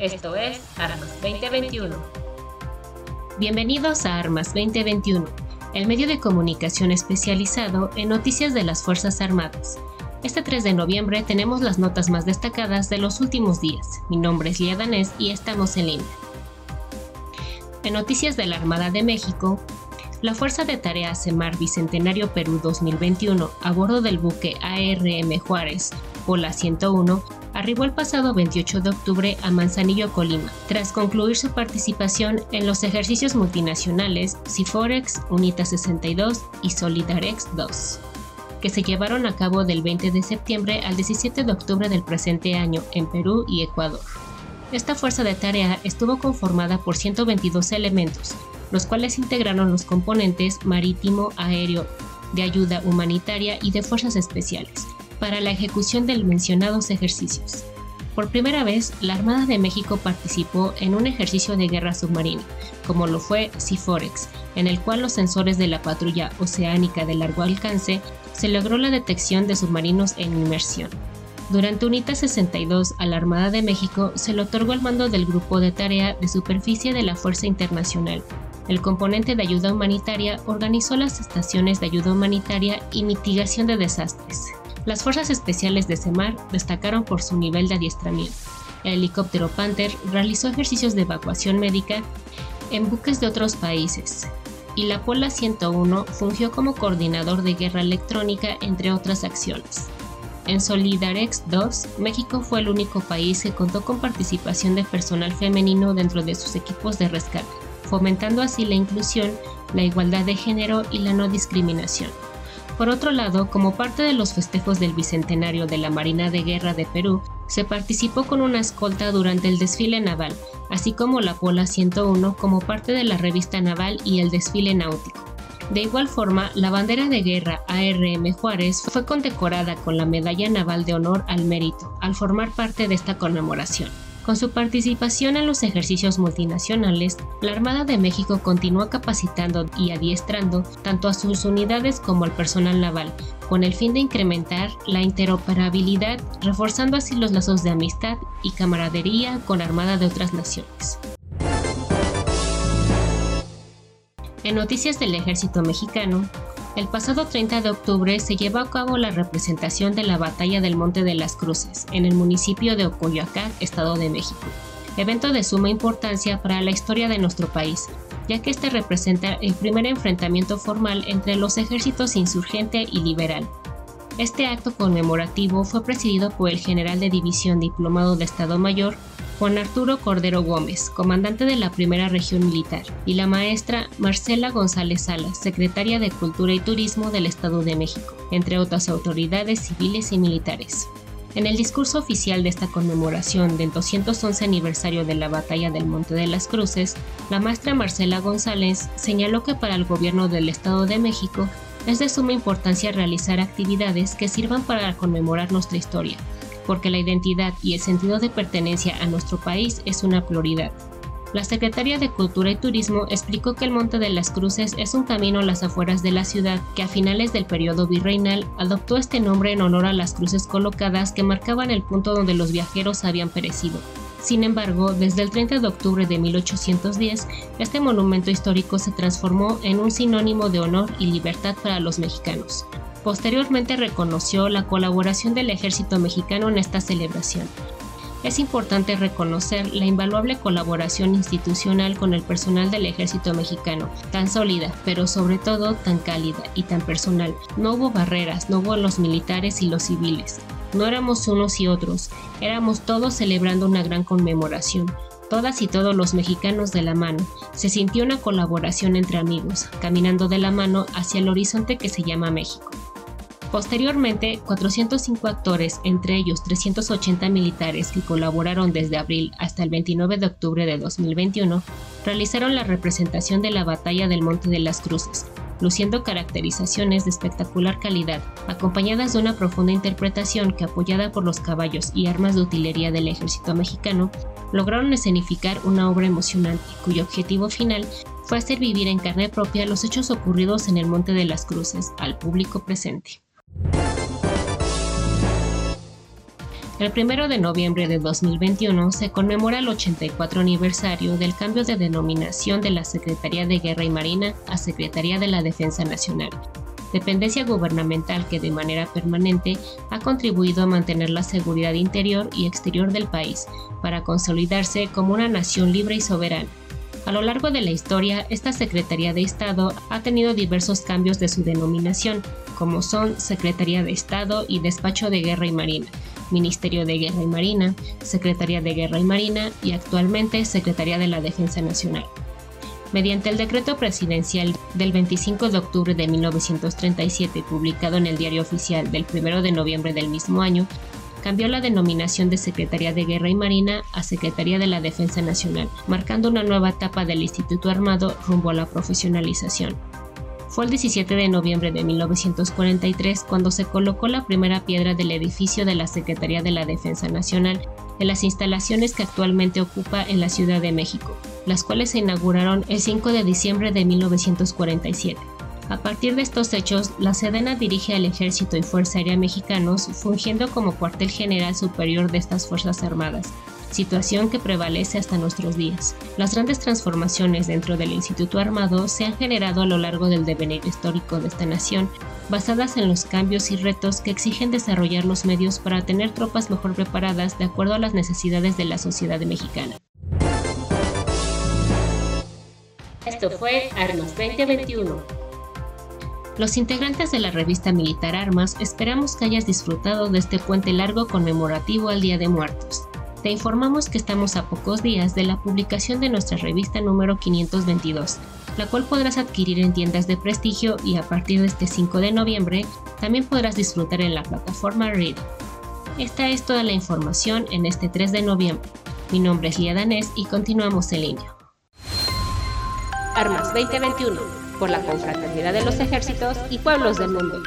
Esto es Armas 2021. Bienvenidos a Armas 2021, el medio de comunicación especializado en noticias de las Fuerzas Armadas. Este 3 de noviembre tenemos las notas más destacadas de los últimos días. Mi nombre es Lía Danés y estamos en línea. En noticias de la Armada de México, la Fuerza de Tarea Semar Bicentenario Perú 2021 a bordo del buque ARM Juárez, Pola 101, arribó el pasado 28 de octubre a Manzanillo, Colima, tras concluir su participación en los ejercicios multinacionales Ciforex, UNITA 62 y Solidarex 2 que se llevaron a cabo del 20 de septiembre al 17 de octubre del presente año en Perú y Ecuador. Esta fuerza de tarea estuvo conformada por 122 elementos, los cuales integraron los componentes marítimo, aéreo, de ayuda humanitaria y de fuerzas especiales, para la ejecución de mencionados ejercicios. Por primera vez, la Armada de México participó en un ejercicio de guerra submarina, como lo fue Ciforex, en el cual los sensores de la patrulla oceánica de largo alcance se logró la detección de submarinos en inmersión. Durante UNITA 62 a la Armada de México se le otorgó el mando del Grupo de Tarea de Superficie de la Fuerza Internacional. El componente de ayuda humanitaria organizó las estaciones de ayuda humanitaria y mitigación de desastres. Las Fuerzas Especiales de Semar destacaron por su nivel de adiestramiento. El helicóptero Panther realizó ejercicios de evacuación médica en buques de otros países, y la Pola 101 fungió como coordinador de guerra electrónica entre otras acciones. En Solidarex 2, México fue el único país que contó con participación de personal femenino dentro de sus equipos de rescate, fomentando así la inclusión, la igualdad de género y la no discriminación. Por otro lado, como parte de los festejos del Bicentenario de la Marina de Guerra de Perú, se participó con una escolta durante el desfile naval, así como la Pola 101 como parte de la revista naval y el desfile náutico. De igual forma, la bandera de guerra ARM Juárez fue condecorada con la Medalla Naval de Honor al Mérito, al formar parte de esta conmemoración. Con su participación en los ejercicios multinacionales, la Armada de México continúa capacitando y adiestrando tanto a sus unidades como al personal naval, con el fin de incrementar la interoperabilidad, reforzando así los lazos de amistad y camaradería con Armada de otras naciones. En noticias del ejército mexicano, el pasado 30 de octubre se llevó a cabo la representación de la Batalla del Monte de las Cruces en el municipio de Ocoyoacán, Estado de México, evento de suma importancia para la historia de nuestro país, ya que este representa el primer enfrentamiento formal entre los ejércitos insurgente y liberal. Este acto conmemorativo fue presidido por el general de división diplomado de Estado Mayor Juan Arturo Cordero Gómez, comandante de la Primera Región Militar, y la maestra Marcela González Salas, secretaria de Cultura y Turismo del Estado de México, entre otras autoridades civiles y militares. En el discurso oficial de esta conmemoración del 211 aniversario de la Batalla del Monte de las Cruces, la maestra Marcela González señaló que para el gobierno del Estado de México es de suma importancia realizar actividades que sirvan para conmemorar nuestra historia, porque la identidad y el sentido de pertenencia a nuestro país es una prioridad. La Secretaría de Cultura y Turismo explicó que el Monte de las Cruces es un camino a las afueras de la ciudad que a finales del periodo virreinal adoptó este nombre en honor a las cruces colocadas que marcaban el punto donde los viajeros habían perecido. Sin embargo, desde el 30 de octubre de 1810, este monumento histórico se transformó en un sinónimo de honor y libertad para los mexicanos. Posteriormente reconoció la colaboración del ejército mexicano en esta celebración. Es importante reconocer la invaluable colaboración institucional con el personal del ejército mexicano, tan sólida, pero sobre todo tan cálida y tan personal. No hubo barreras, no hubo los militares y los civiles. No éramos unos y otros, éramos todos celebrando una gran conmemoración, todas y todos los mexicanos de la mano. Se sintió una colaboración entre amigos, caminando de la mano hacia el horizonte que se llama México. Posteriormente, 405 actores, entre ellos 380 militares que colaboraron desde abril hasta el 29 de octubre de 2021, realizaron la representación de la Batalla del Monte de las Cruces, luciendo caracterizaciones de espectacular calidad, acompañadas de una profunda interpretación que, apoyada por los caballos y armas de utilería del ejército mexicano, lograron escenificar una obra emocionante cuyo objetivo final fue hacer vivir en carne propia los hechos ocurridos en el Monte de las Cruces al público presente. El 1 de noviembre de 2021 se conmemora el 84 aniversario del cambio de denominación de la Secretaría de Guerra y Marina a Secretaría de la Defensa Nacional, dependencia gubernamental que de manera permanente ha contribuido a mantener la seguridad interior y exterior del país para consolidarse como una nación libre y soberana. A lo largo de la historia, esta Secretaría de Estado ha tenido diversos cambios de su denominación, como son Secretaría de Estado y Despacho de Guerra y Marina, Ministerio de Guerra y Marina, Secretaría de Guerra y Marina y actualmente Secretaría de la Defensa Nacional. Mediante el decreto presidencial del 25 de octubre de 1937 publicado en el Diario Oficial del 1 de noviembre del mismo año, cambió la denominación de Secretaría de Guerra y Marina a Secretaría de la Defensa Nacional, marcando una nueva etapa del Instituto Armado rumbo a la profesionalización. Fue el 17 de noviembre de 1943 cuando se colocó la primera piedra del edificio de la Secretaría de la Defensa Nacional en las instalaciones que actualmente ocupa en la Ciudad de México, las cuales se inauguraron el 5 de diciembre de 1947. A partir de estos hechos, la Sedena dirige al Ejército y Fuerza Aérea Mexicanos, fungiendo como cuartel general superior de estas Fuerzas Armadas, situación que prevalece hasta nuestros días. Las grandes transformaciones dentro del Instituto Armado se han generado a lo largo del devenir histórico de esta nación, basadas en los cambios y retos que exigen desarrollar los medios para tener tropas mejor preparadas de acuerdo a las necesidades de la sociedad mexicana. Esto fue Armas 2021. Los integrantes de la revista Militar Armas esperamos que hayas disfrutado de este puente largo conmemorativo al Día de Muertos te informamos que estamos a pocos días de la publicación de nuestra revista número 522, la cual podrás adquirir en tiendas de prestigio y a partir de este 5 de noviembre también podrás disfrutar en la plataforma Read. Esta es toda la información en este 3 de noviembre. Mi nombre es Lía Danés y continuamos en línea. Armas 2021, por la confraternidad de los ejércitos y pueblos del mundo.